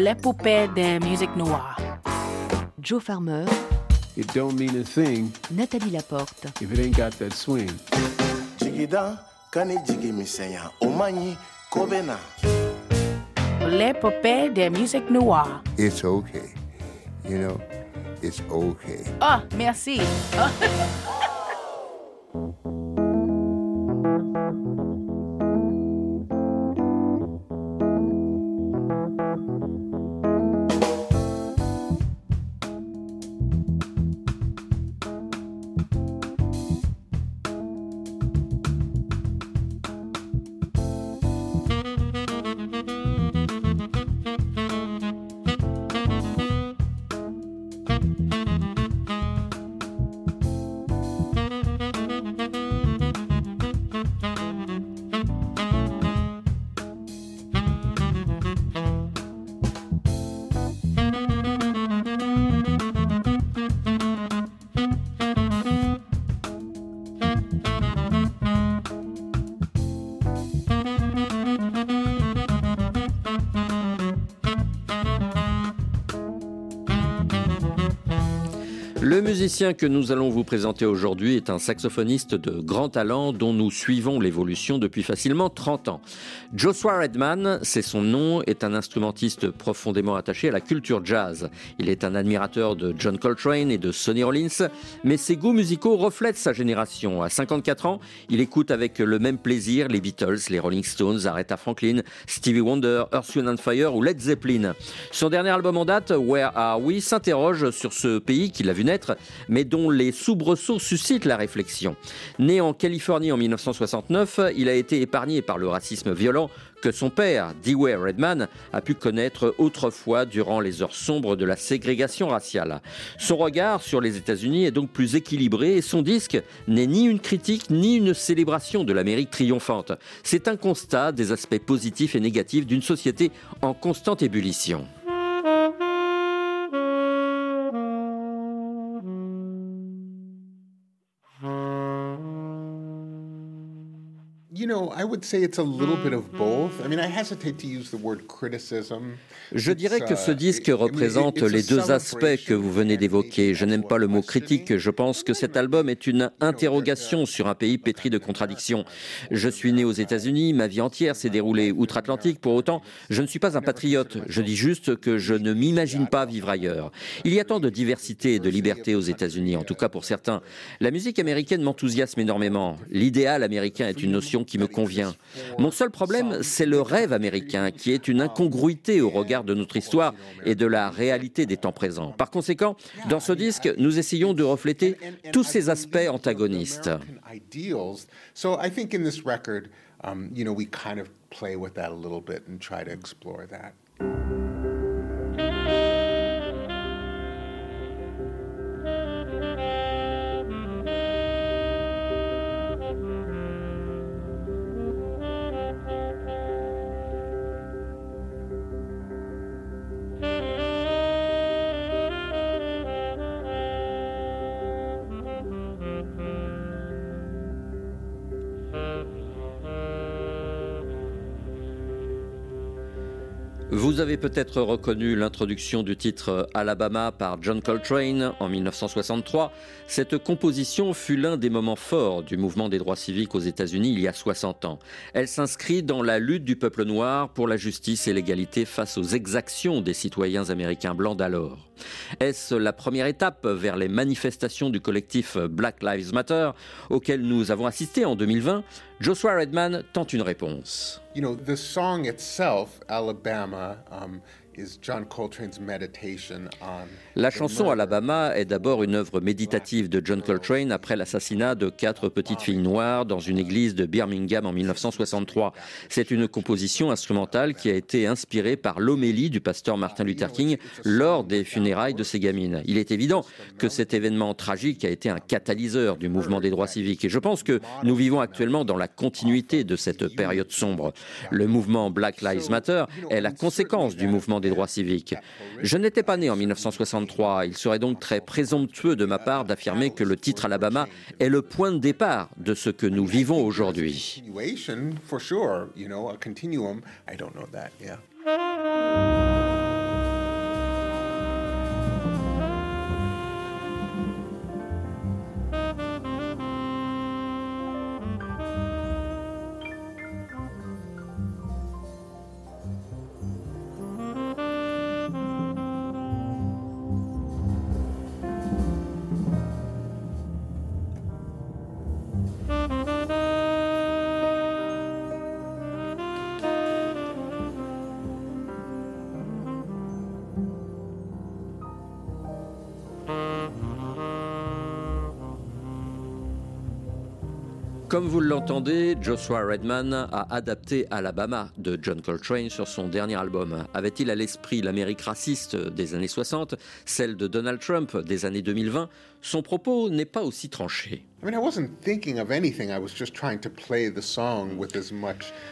l'épopée de musique noire. Joe Farmer, It don't mean a thing Nathalie Laporte. if it ain't got that swing. jigida kani jigi misɛnya o man ɲi ko bɛ na L'épopée de musique noire. it's okay. You know, it's okay. Ah, merci. Le musicien que nous allons vous présenter aujourd'hui est un saxophoniste de grand talent dont nous suivons l'évolution depuis facilement 30 ans. Joshua Redman, c'est son nom, est un instrumentiste profondément attaché à la culture jazz. Il est un admirateur de John Coltrane et de Sonny Rollins, mais ses goûts musicaux reflètent sa génération. À 54 ans, il écoute avec le même plaisir les Beatles, les Rolling Stones, Aretha Franklin, Stevie Wonder, Earth, Wind and Fire ou Led Zeppelin. Son dernier album en date, Where Are We, s'interroge sur ce pays qu'il a vu naître, mais dont les soubresauts suscitent la réflexion. Né en Californie en 1969, il a été épargné par le racisme violent que son père, Dewey Redman, a pu connaître autrefois durant les heures sombres de la ségrégation raciale. Son regard sur les États-Unis est donc plus équilibré et son disque n'est ni une critique ni une célébration de l'Amérique triomphante. C'est un constat des aspects positifs et négatifs d'une société en constante ébullition. Know, I would say it's a little bit of both. I mean, I hesitate to use the word criticism. Je dirais que ce disque représente les deux aspects que vous venez d'évoquer. Je n'aime pas le mot critique. Je pense que cet album est une interrogation sur un pays pétri de contradictions. Je suis né aux États-Unis, ma vie entière s'est déroulée outre-Atlantique. Pour autant, je ne suis pas un patriote. Je dis juste que je ne m'imagine pas vivre ailleurs. Il y a tant de diversité et de liberté aux États-Unis, en tout cas pour certains. La musique américaine m'enthousiasme énormément. L'idéal américain est une notion qui me convient. Mon seul problème, c'est le rêve américain, qui est une incongruité au regard de notre histoire et de la réalité des temps présents. Par conséquent, dans ce disque, nous essayons de refléter tous ces aspects antagonistes. Play with that a little bit and try to explore that. Vous avez peut-être reconnu l'introduction du titre Alabama par John Coltrane en 1963. Cette composition fut l'un des moments forts du mouvement des droits civiques aux États-Unis il y a 60 ans. Elle s'inscrit dans la lutte du peuple noir pour la justice et l'égalité face aux exactions des citoyens américains blancs d'alors. Est-ce la première étape vers les manifestations du collectif Black Lives Matter auquel nous avons assisté en 2020 Joshua Redman tente une réponse. You know, the song itself, Alabama, um, La chanson. Alabama est d'abord une œuvre méditative de John Coltrane après l'assassinat de quatre petites filles noires dans une église de Birmingham en 1963. C'est une composition instrumentale qui a été inspirée par l'homélie du pasteur Martin Luther King lors des funérailles de ses gamines. Il est évident que cet événement tragique a été un catalyseur du mouvement des droits civiques et je pense que nous vivons actuellement dans la continuité de cette période sombre. Le mouvement Black Lives Matter est la conséquence du mouvement des Je n'étais pas né en 1963. Il serait donc très présomptueux de ma part d'affirmer que le titre Alabama est le point de départ de ce que nous vivons aujourd'hui. Comme vous l'entendez, Joshua Redman a adapté Alabama de John Coltrane sur son dernier album. Avait-il à l'esprit l'Amérique raciste des années 60, celle de Donald Trump des années 2020 Son propos n'est pas aussi tranché.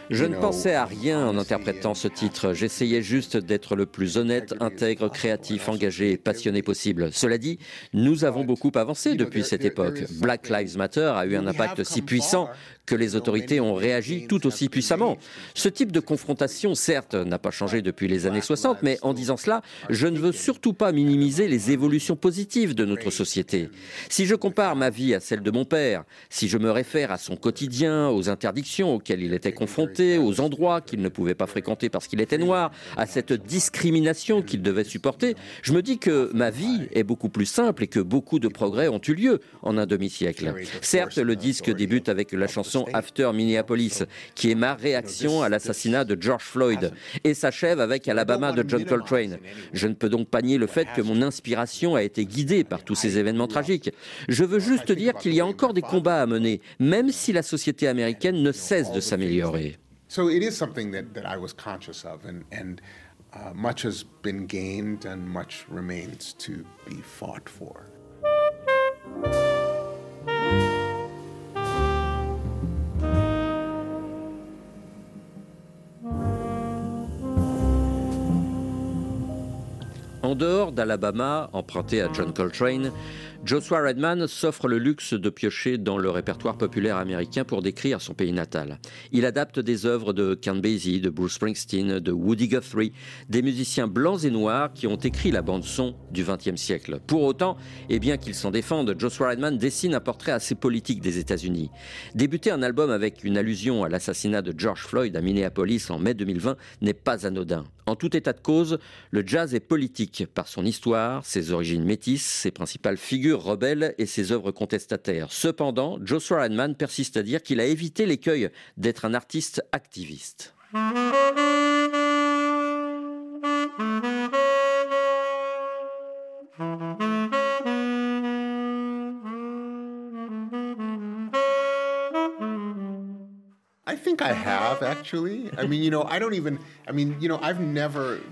Je ne pensais à rien en interprétant ce titre. J'essayais juste d'être le plus honnête, intègre, créatif, engagé et passionné possible. Cela dit, nous avons beaucoup avancé depuis cette époque. Black Lives Matter a eu un impact si puissant que les autorités ont réagi tout aussi puissamment. Ce type de confrontation, certes, n'a pas changé depuis les années 60, mais en disant cela, je ne veux surtout pas minimiser les évolutions positives de notre société. Si je compare ma vie à celle de mon père, si je me réfère à son quotidien, aux interdictions auxquelles il était confronté, aux endroits qu'il ne pouvait pas fréquenter parce qu'il était noir, à cette discrimination qu'il devait supporter, je me dis que ma vie est beaucoup plus simple et que beaucoup de progrès ont eu lieu en un demi-siècle. Certes, le disque débute avec la chanson After Minneapolis, qui est ma réaction à l'assassinat de George Floyd, et s'achève avec Alabama de John Coltrane. Je ne peux donc pas nier le fait que mon inspiration a été guidée par tous ces événements tragiques. Je veux juste dire qu'il y a encore des combats à mener, même si la société américaine ne cesse de s'améliorer. So it is something that, that I was conscious of, and, and uh, much has been gained and much remains to be fought for. En dehors d'Alabama, emprunté à John Coltrane, Joshua Redman s'offre le luxe de piocher dans le répertoire populaire américain pour décrire son pays natal. Il adapte des œuvres de Count Basie, de Bruce Springsteen, de Woody Guthrie, des musiciens blancs et noirs qui ont écrit la bande-son du XXe siècle. Pour autant, et bien qu'il s'en défende, Joshua Redman dessine un portrait assez politique des États-Unis. Débuter un album avec une allusion à l'assassinat de George Floyd à Minneapolis en mai 2020 n'est pas anodin. En tout état de cause, le jazz est politique par son histoire, ses origines métisses, ses principales figures rebelles et ses œuvres contestataires. Cependant, Joshua Redman persiste à dire qu'il a évité l'écueil d'être un artiste activiste.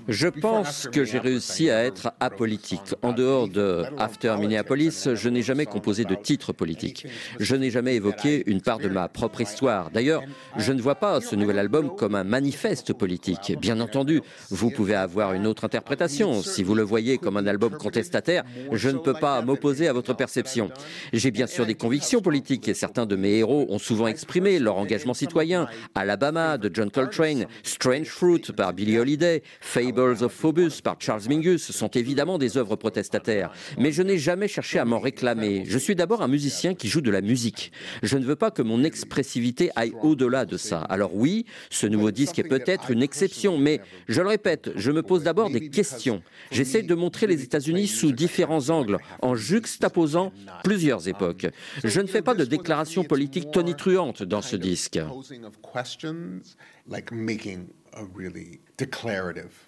Je pense que j'ai réussi à être apolitique. En dehors de After Minneapolis, je n'ai jamais composé de titre politique. Je n'ai jamais évoqué une part de ma propre histoire. D'ailleurs, je ne vois pas ce nouvel album comme un manifeste politique. Bien entendu, vous pouvez avoir une autre interprétation. Si vous le voyez comme un album contestataire, je ne peux pas m'opposer à votre perception. J'ai bien sûr des convictions politiques et certains de mes héros ont souvent exprimé leur engagement citoyen. Alabama de John Coltrane, Strange Fruit par Billie Holiday, Fables of Phobos par Charles Mingus sont évidemment des œuvres protestataires. Mais je n'ai jamais cherché à m'en réclamer. Je suis d'abord un musicien qui joue de la musique. Je ne veux pas que mon expressivité aille au-delà de ça. Alors oui, ce nouveau disque est peut-être une exception, mais je le répète, je me pose d'abord des questions. J'essaie de montrer les États-Unis sous différents angles, en juxtaposant plusieurs époques. Je ne fais pas de déclaration politique tonitruante dans ce disque. Like making a really declarative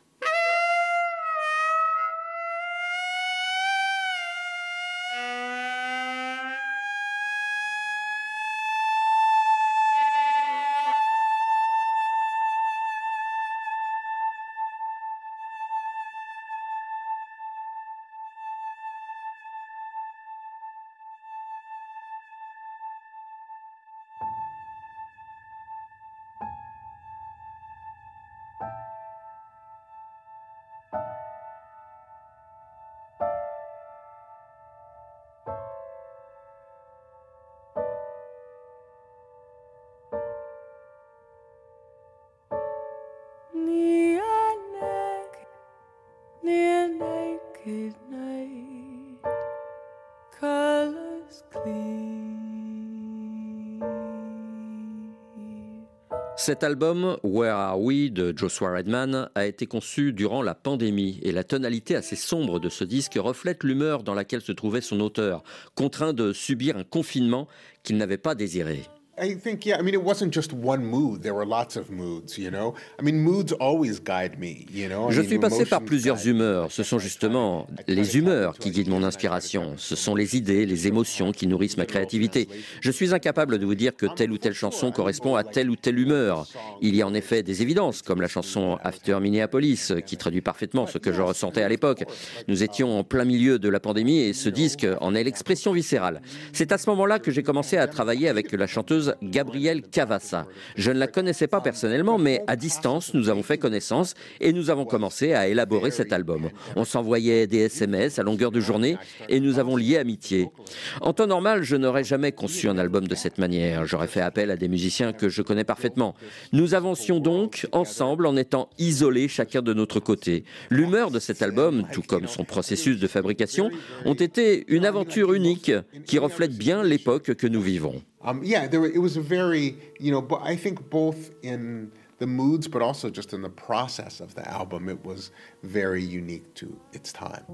Cet album, Where Are We de Joshua Redman, a été conçu durant la pandémie et la tonalité assez sombre de ce disque reflète l'humeur dans laquelle se trouvait son auteur, contraint de subir un confinement qu'il n'avait pas désiré. I think, yeah, I mean, it wasn't just one mood. There were lots of moods, you know? I mean, moods always guide me, you know? Je suis passé par plusieurs humeurs. Ce sont justement les humeurs qui guident mon inspiration. Ce sont les idées, les émotions qui nourrissent ma créativité. Je suis incapable de vous dire que telle ou telle chanson correspond à telle ou telle humeur. Il y a en effet des évidences, comme la chanson After Minneapolis, qui traduit parfaitement ce que je ressentais à l'époque. Nous étions en plein milieu de la pandémie et ce disque en est l'expression viscérale. C'est à ce moment-là que j'ai commencé à travailler avec la chanteuse Gabrielle Cavassa. Je ne la connaissais pas personnellement, mais à distance, nous avons fait connaissance et nous avons commencé à élaborer cet album. On s'envoyait des SMS à longueur de journée et nous avons lié amitié. En temps normal, je n'aurais jamais conçu un album de cette manière. J'aurais fait appel à des musiciens que je connais parfaitement. Nous avancions donc ensemble en étant isolés chacun de notre côté. L'humeur de cet album, tout comme son processus de fabrication, ont été une aventure unique qui reflète bien l'époque que nous vivons. Um, yeah, there it was a very, you know, I think both in the moods, but also just in the process of the album, it was very unique to its time.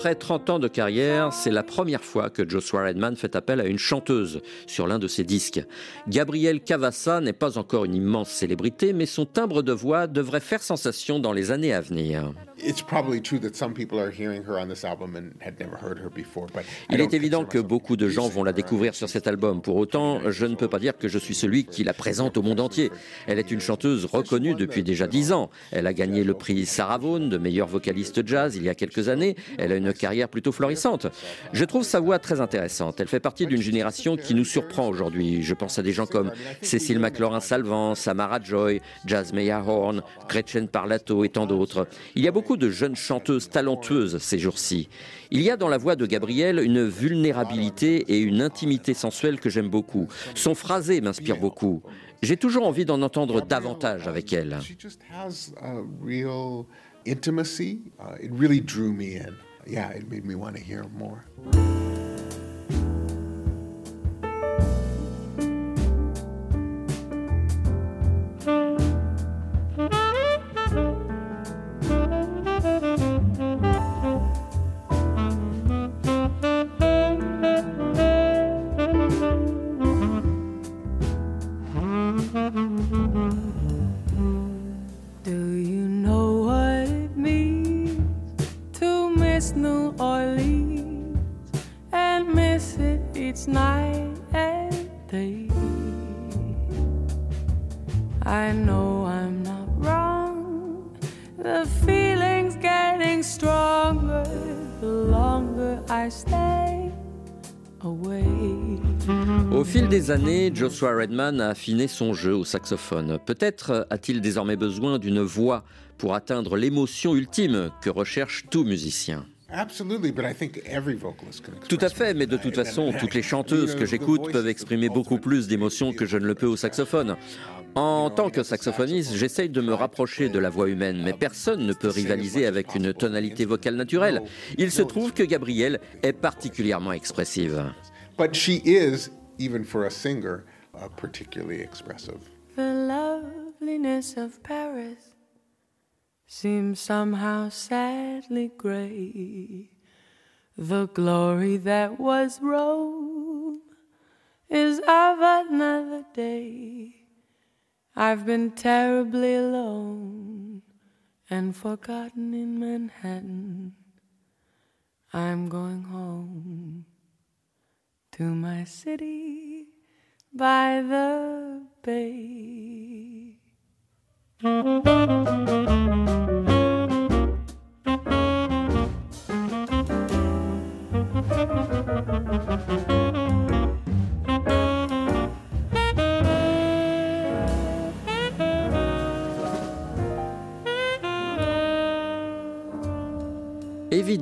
Après 30 ans de carrière, c'est la première fois que Joshua Redman fait appel à une chanteuse sur l'un de ses disques. Gabrielle Cavassa n'est pas encore une immense célébrité, mais son timbre de voix devrait faire sensation dans les années à venir. It's probably true that some people are hearing her on this album and had never heard her before, but I Il est évident que beaucoup de gens vont la her. découvrir sur cet album. Pour autant, je ne peux pas dire que je suis celui qui la présente au monde entier. Elle est une chanteuse reconnue depuis déjà dix ans. Elle a gagné le prix Sarah Vaughan de meilleure vocaliste jazz il y a quelques années. Elle a une carrière plutôt florissante. Je trouve sa voix très intéressante. Elle fait partie d'une génération qui nous surprend aujourd'hui. Je pense à des gens comme Cécile McLaurin-Salvant, Samara Joy, Jazz Horn, Gretchen Parlato et tant d'autres. Il y a beaucoup de jeunes chanteuses talentueuses ces jours-ci. Il y a dans la voix de Gabrielle une vulnérabilité et une intimité sensuelle que j'aime beaucoup. Son phrasé m'inspire beaucoup. J'ai toujours envie d'en entendre davantage avec elle. Intimacy. Uh, it really drew me in. Yeah, it made me want to hear more. Années, Joshua Redman a affiné son jeu au saxophone. Peut-être a-t-il désormais besoin d'une voix pour atteindre l'émotion ultime que recherche tout musicien. Absolutely, but I think every vocalist can express Tout à fait, mais de toute façon, toutes les chanteuses que j'écoute peuvent exprimer beaucoup plus d'émotions que je ne le peux au saxophone. En tant que saxophoniste, j'essaye de me rapprocher de la voix humaine, mais personne ne peut rivaliser avec une tonalité vocale naturelle. Il se trouve que Gabrielle est particulièrement expressive. But she is, even for a singer, uh, particularly expressive. The loveliness of Paris seems somehow sadly gray. The glory that was Rome is of another day. I've been terribly alone and forgotten in Manhattan. I'm going home to my city by the bay.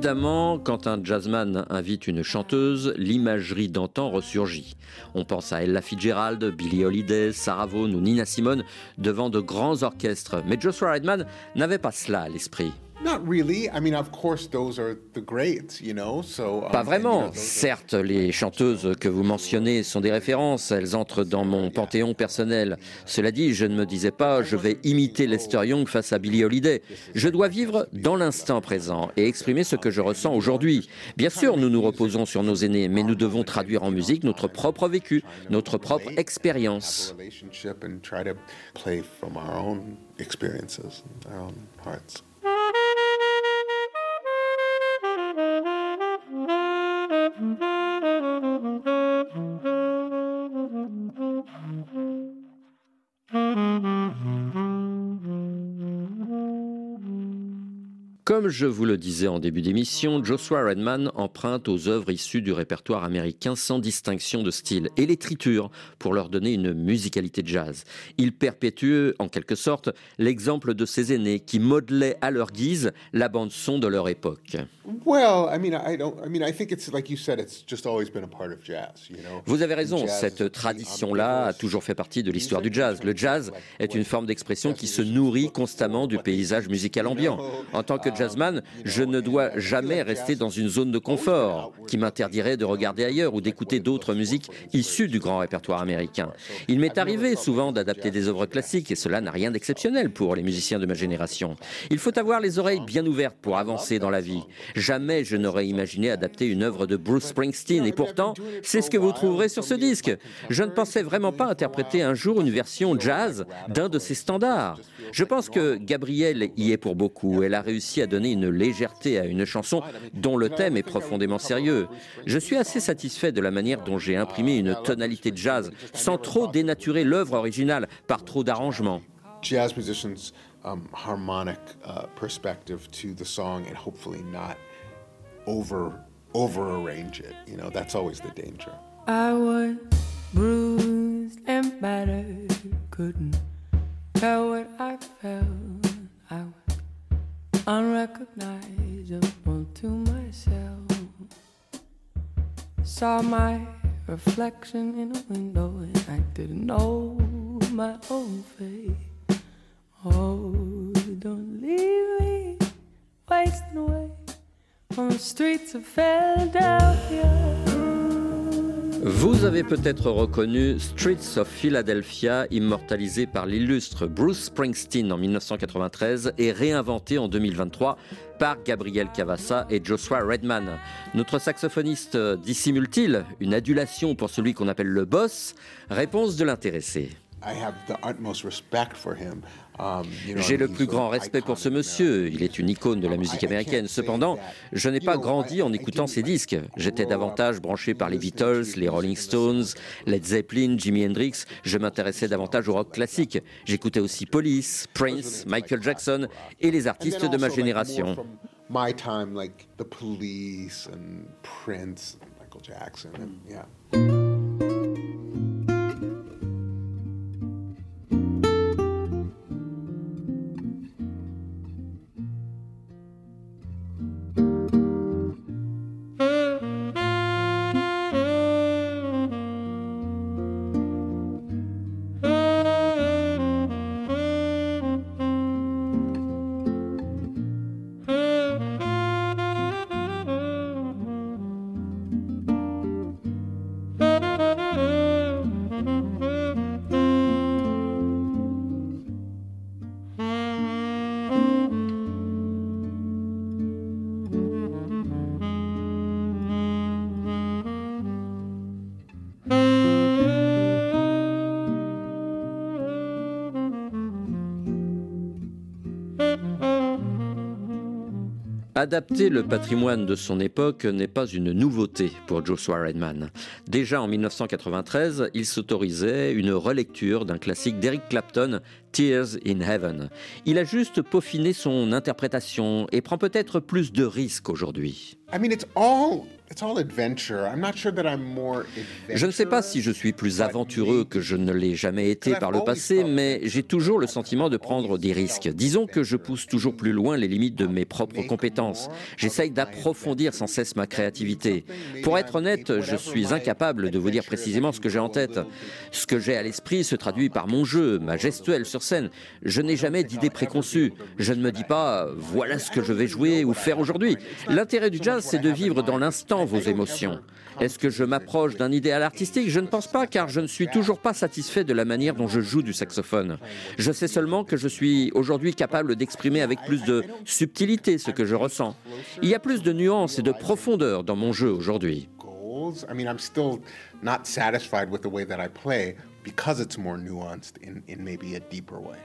Évidemment, quand un jazzman invite une chanteuse, l'imagerie d'antan ressurgit. On pense à Ella Fitzgerald, Billie Holiday, Sarah Vaughan ou Nina Simone devant de grands orchestres. Mais Joshua Redman n'avait pas cela à l'esprit. Not really. I mean, of course, those are the greats, you know. So um, Pas and, you vraiment. know, Certes, les chanteuses que vous mentionnez sont des références, elles entrent dans mon panthéon personnel. Cela dit, je ne me disais pas je vais imiter Lester Young face à Billie Holiday. Je dois vivre dans l'instant présent et exprimer ce que je ressens aujourd'hui. Bien sûr, nous nous reposons sur nos aînés, mais nous devons traduire en musique notre propre vécu, notre propre expérience. Comme je vous le disais en début d'émission, Joshua Redman emprunte aux œuvres issues du répertoire américain sans distinction de style et les triture pour leur donner une musicalité jazz. Il perpétue, en quelque sorte, l'exemple de ses aînés qui modelaient à leur guise la bande-son de leur époque. Well, I mean, I don't. I mean, I think it's like you said. It's just always been a part of jazz. You know? Vous avez raison, cette tradition-là a toujours fait partie de l'histoire du jazz. Le jazz est une forme d'expression qui se nourrit constamment du paysage musical ambiant. En tant que jazzman, je ne dois jamais rester dans une zone de confort qui m'interdirait de regarder ailleurs ou d'écouter d'autres musiques issues du grand répertoire américain. Il m'est arrivé souvent d'adapter des œuvres classiques et cela n'a rien d'exceptionnel pour les musiciens de ma génération. Il faut avoir les oreilles bien ouvertes pour avancer dans la vie. Jamais je n'aurais imaginé adapter une œuvre de Bruce Springsteen et pourtant, c'est ce que vous trouverez sur ce disque. Je ne pensais vraiment pas interpréter un jour une version jazz d'un de ses standards. Je pense que Gabrielle y est pour beaucoup. Elle a réussi à donner une légèreté à une chanson dont le thème est profondément sérieux. Je suis assez satisfait de la manière dont j'ai imprimé une tonalité de jazz sans trop dénaturer l'œuvre originale par trop d'arrangements. jazz musicians' um, harmonic uh, perspective to the song, and hopefully not over over arrange it. You know, that's always the danger. I was bruised and battered, couldn't tell what I felt. I was unrecognizable to myself. Saw my reflection in a window and I didn't know my own face. Oh, Vous avez peut-être reconnu Streets of Philadelphia, immortalisé par l'illustre Bruce Springsteen en 1993 et réinventé en 2023 par Gabriel Cavassa et Joshua Redman. Notre saxophoniste dissimule-t-il une adulation pour celui qu'on appelle le boss? Réponse de l'intéressé. I have the utmost respect for him. Um, J'ai le plus an grand respect pour ce monsieur. Il est une icône de la musique américaine. Cependant, je n'ai pas grandi en écoutant ses disques. J'étais davantage branché par les Beatles, les Rolling Stones, Led Zeppelin, Jimi Hendrix. Je m'intéressais davantage au rock classique. J'écoutais aussi Police, Prince, Michael Jackson et les artistes de ma like, génération. Adapter le patrimoine de son époque n'est pas une nouveauté pour Joshua Redman. Déjà en 1993, il s'autorisait une relecture d'un classique d'Eric Clapton, Tears in Heaven. Il a juste peaufiné son interprétation et prend peut-être plus de risques aujourd'hui. I mean, it's all it's all adventure. I'm not sure that I'm more Je ne sais pas si je suis plus aventureux que je ne l'ai jamais été par le passé, mais j'ai toujours le sentiment de prendre des risques. Disons que je pousse toujours plus loin les limites de mes propres compétences. J'essaye d'approfondir sans cesse ma créativité. Pour être honnête, je suis incapable de vous dire précisément ce que j'ai en tête. Ce que j'ai à l'esprit se traduit par mon jeu, ma gestuelle sur scène. Je n'ai jamais d'idée préconçue. Je ne me dis pas voilà ce que je vais jouer ou faire aujourd'hui. L'intérêt du jazz, c'est de vivre dans l'instant vos émotions. Est-ce que je m'approche d'un idéal artistique? Je ne pense pas car je ne suis toujours pas satisfait de la manière dont je joue du saxophone. Je sais seulement que je suis aujourd'hui capable d'exprimer avec plus de subtilité ce que je ressens. Il y a plus de nuances et de profondeur dans mon jeu aujourd'hui. because it's more nuanced in maybe a deeper way.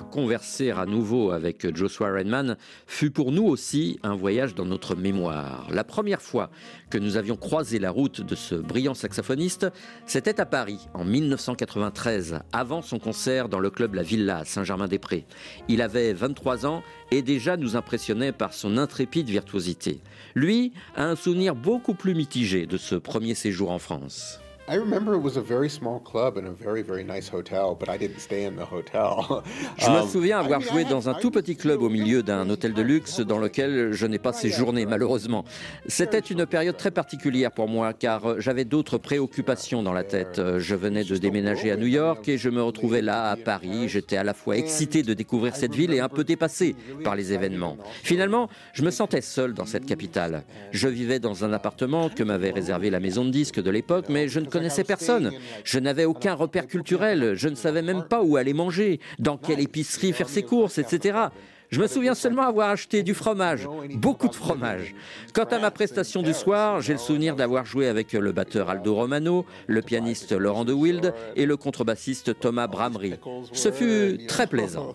Converser à nouveau avec Joshua Redman fut pour nous aussi un voyage dans notre mémoire. La première fois que nous avions croisé la route de ce brillant saxophoniste, c'était à Paris en 1993, avant son concert dans le club La Villa à Saint-Germain-des-Prés. Il avait 23 ans et déjà nous impressionnait par son intrépide virtuosité. Lui a un souvenir beaucoup plus mitigé de ce premier séjour en France. I remember it was a very small club in a very, very nice hotel, but I didn't stay in the hotel. Je me Um, souviens avoir joué dans un tout petit club au milieu d'un hôtel de luxe dans lequel je n'ai pas séjourné malheureusement. C'était une période très particulière pour moi car j'avais d'autres préoccupations dans la tête. Je venais de déménager à New York et je me retrouvais là à Paris. J'étais à la fois excité de découvrir cette ville et un peu dépassé par les événements. Finalement, je me sentais seul dans cette capitale. Je vivais dans un appartement que m'avait réservé la maison de disques de l'époque, mais je ne connaissais personne. Je n'avais aucun repère culturel. Je ne savais même pas où aller manger, dans quelle épicerie faire ses courses, etc. Je me souviens seulement avoir acheté du fromage, beaucoup de fromage. Quant à ma prestation du soir, j'ai le souvenir d'avoir joué avec le batteur Aldo Romano, le pianiste Laurent de Wild et le contrebassiste Thomas Bramery. Ce fut très plaisant.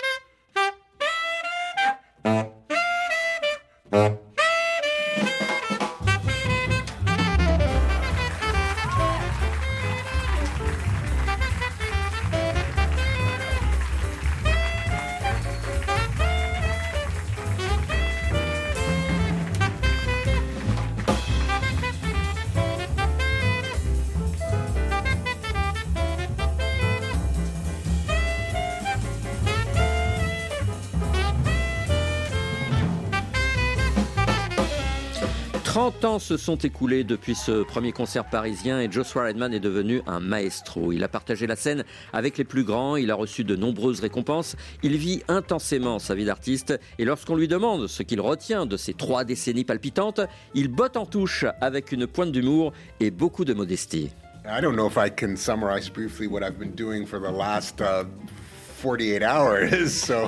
se sont écoulés depuis ce premier concert parisien et Joshua Redman est devenu un maestro. Il a partagé la scène avec les plus grands, il a reçu de nombreuses récompenses, il vit intensément sa vie d'artiste et lorsqu'on lui demande ce qu'il retient de ces trois décennies palpitantes, il botte en touche avec une pointe d'humour et beaucoup de modestie. I don't know if I can summarize briefly what I've been doing for the last uh, 48 hours. So.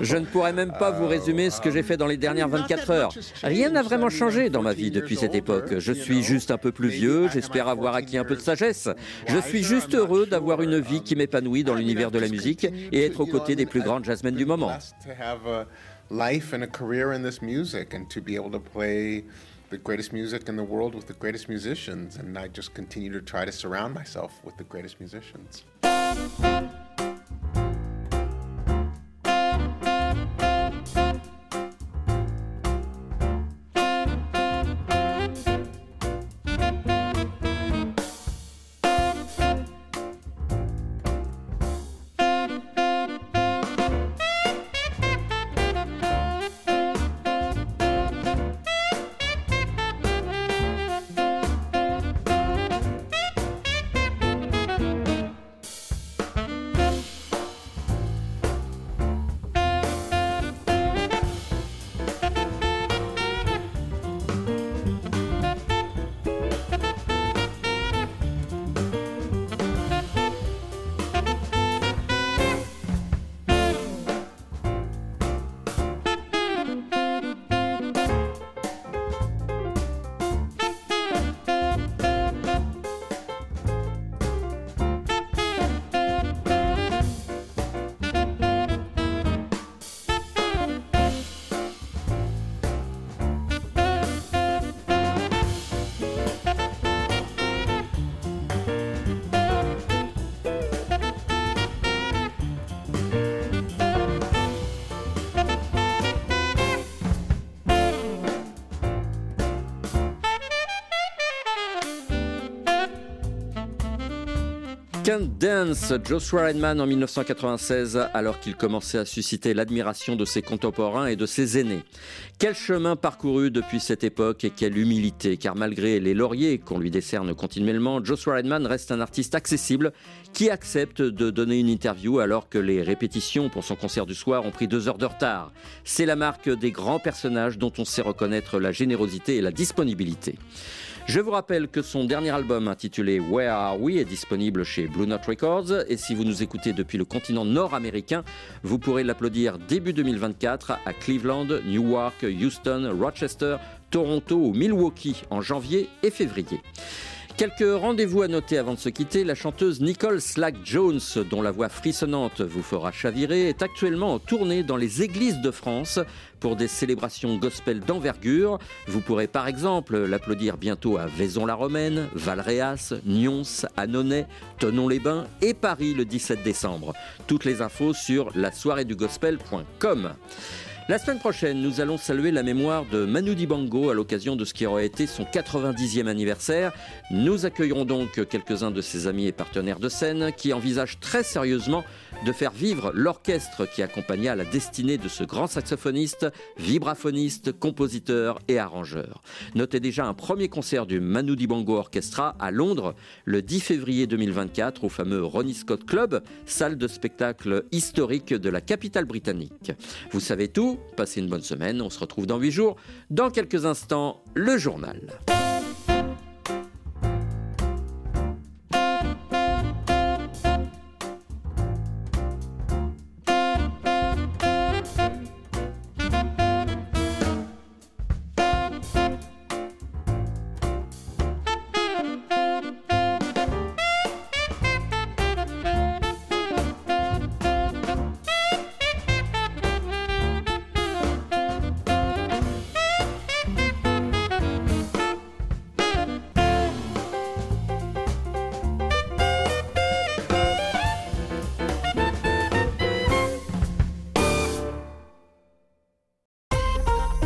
Je ne pourrais même pas vous résumer ce que j'ai fait dans les dernières 24 heures. Rien n'a vraiment changé dans ma vie depuis cette époque. Je suis juste un peu plus vieux, j'espère avoir acquis un peu de sagesse. Je suis juste heureux d'avoir une vie qui m'épanouit dans l'univers de la musique et être aux côtés des plus grands jazzmen du moment. blessed to have a life and a career in this music and to be able to play the greatest music in the world with the greatest musicians. And I just continue to try to surround myself with the greatest musicians. Can't Dance, Joshua Redman en 1996, alors qu'il commençait à susciter l'admiration de ses contemporains et de ses aînés. Quel chemin parcouru depuis cette époque et quelle humilité, car malgré les lauriers qu'on lui décerne continuellement, Joshua Redman reste un artiste accessible qui accepte de donner une interview alors que les répétitions pour son concert du soir ont pris deux heures de retard. C'est la marque des grands personnages dont on sait reconnaître la générosité et la disponibilité. Je vous rappelle que son dernier album intitulé Where Are We est disponible chez Blue Note Records et si vous nous écoutez depuis le continent nord-américain, vous pourrez l'applaudir début 2024 à Cleveland, Newark, Houston, Rochester, Toronto ou Milwaukee en janvier et février. Quelques rendez-vous à noter avant de se quitter. La chanteuse Nicole Slack Jones, dont la voix frissonnante vous fera chavirer, est actuellement en tournée dans les églises de France pour des célébrations gospel d'envergure. Vous pourrez par exemple l'applaudir bientôt à Vaison-la-Romaine, Valréas, Nyons, Annonay, Tonon-les-Bains et Paris le 17 décembre. Toutes les infos sur la soirée du gospel.com. La semaine prochaine, nous allons saluer la mémoire de Manu Dibango à l'occasion de ce qui aurait été son 90e anniversaire. Nous accueillerons donc quelques-uns de ses amis et partenaires de scène qui envisagent très sérieusement de faire vivre l'orchestre qui accompagna la destinée de ce grand saxophoniste, vibraphoniste, compositeur et arrangeur. Notez déjà un premier concert du Manu Dibango Orchestra à Londres le 10 février 2024 au fameux Ronnie Scott Club, salle de spectacle historique de la capitale britannique. Vous savez tout, passez une bonne semaine, on se retrouve dans 8 jours. Dans quelques instants, le journal.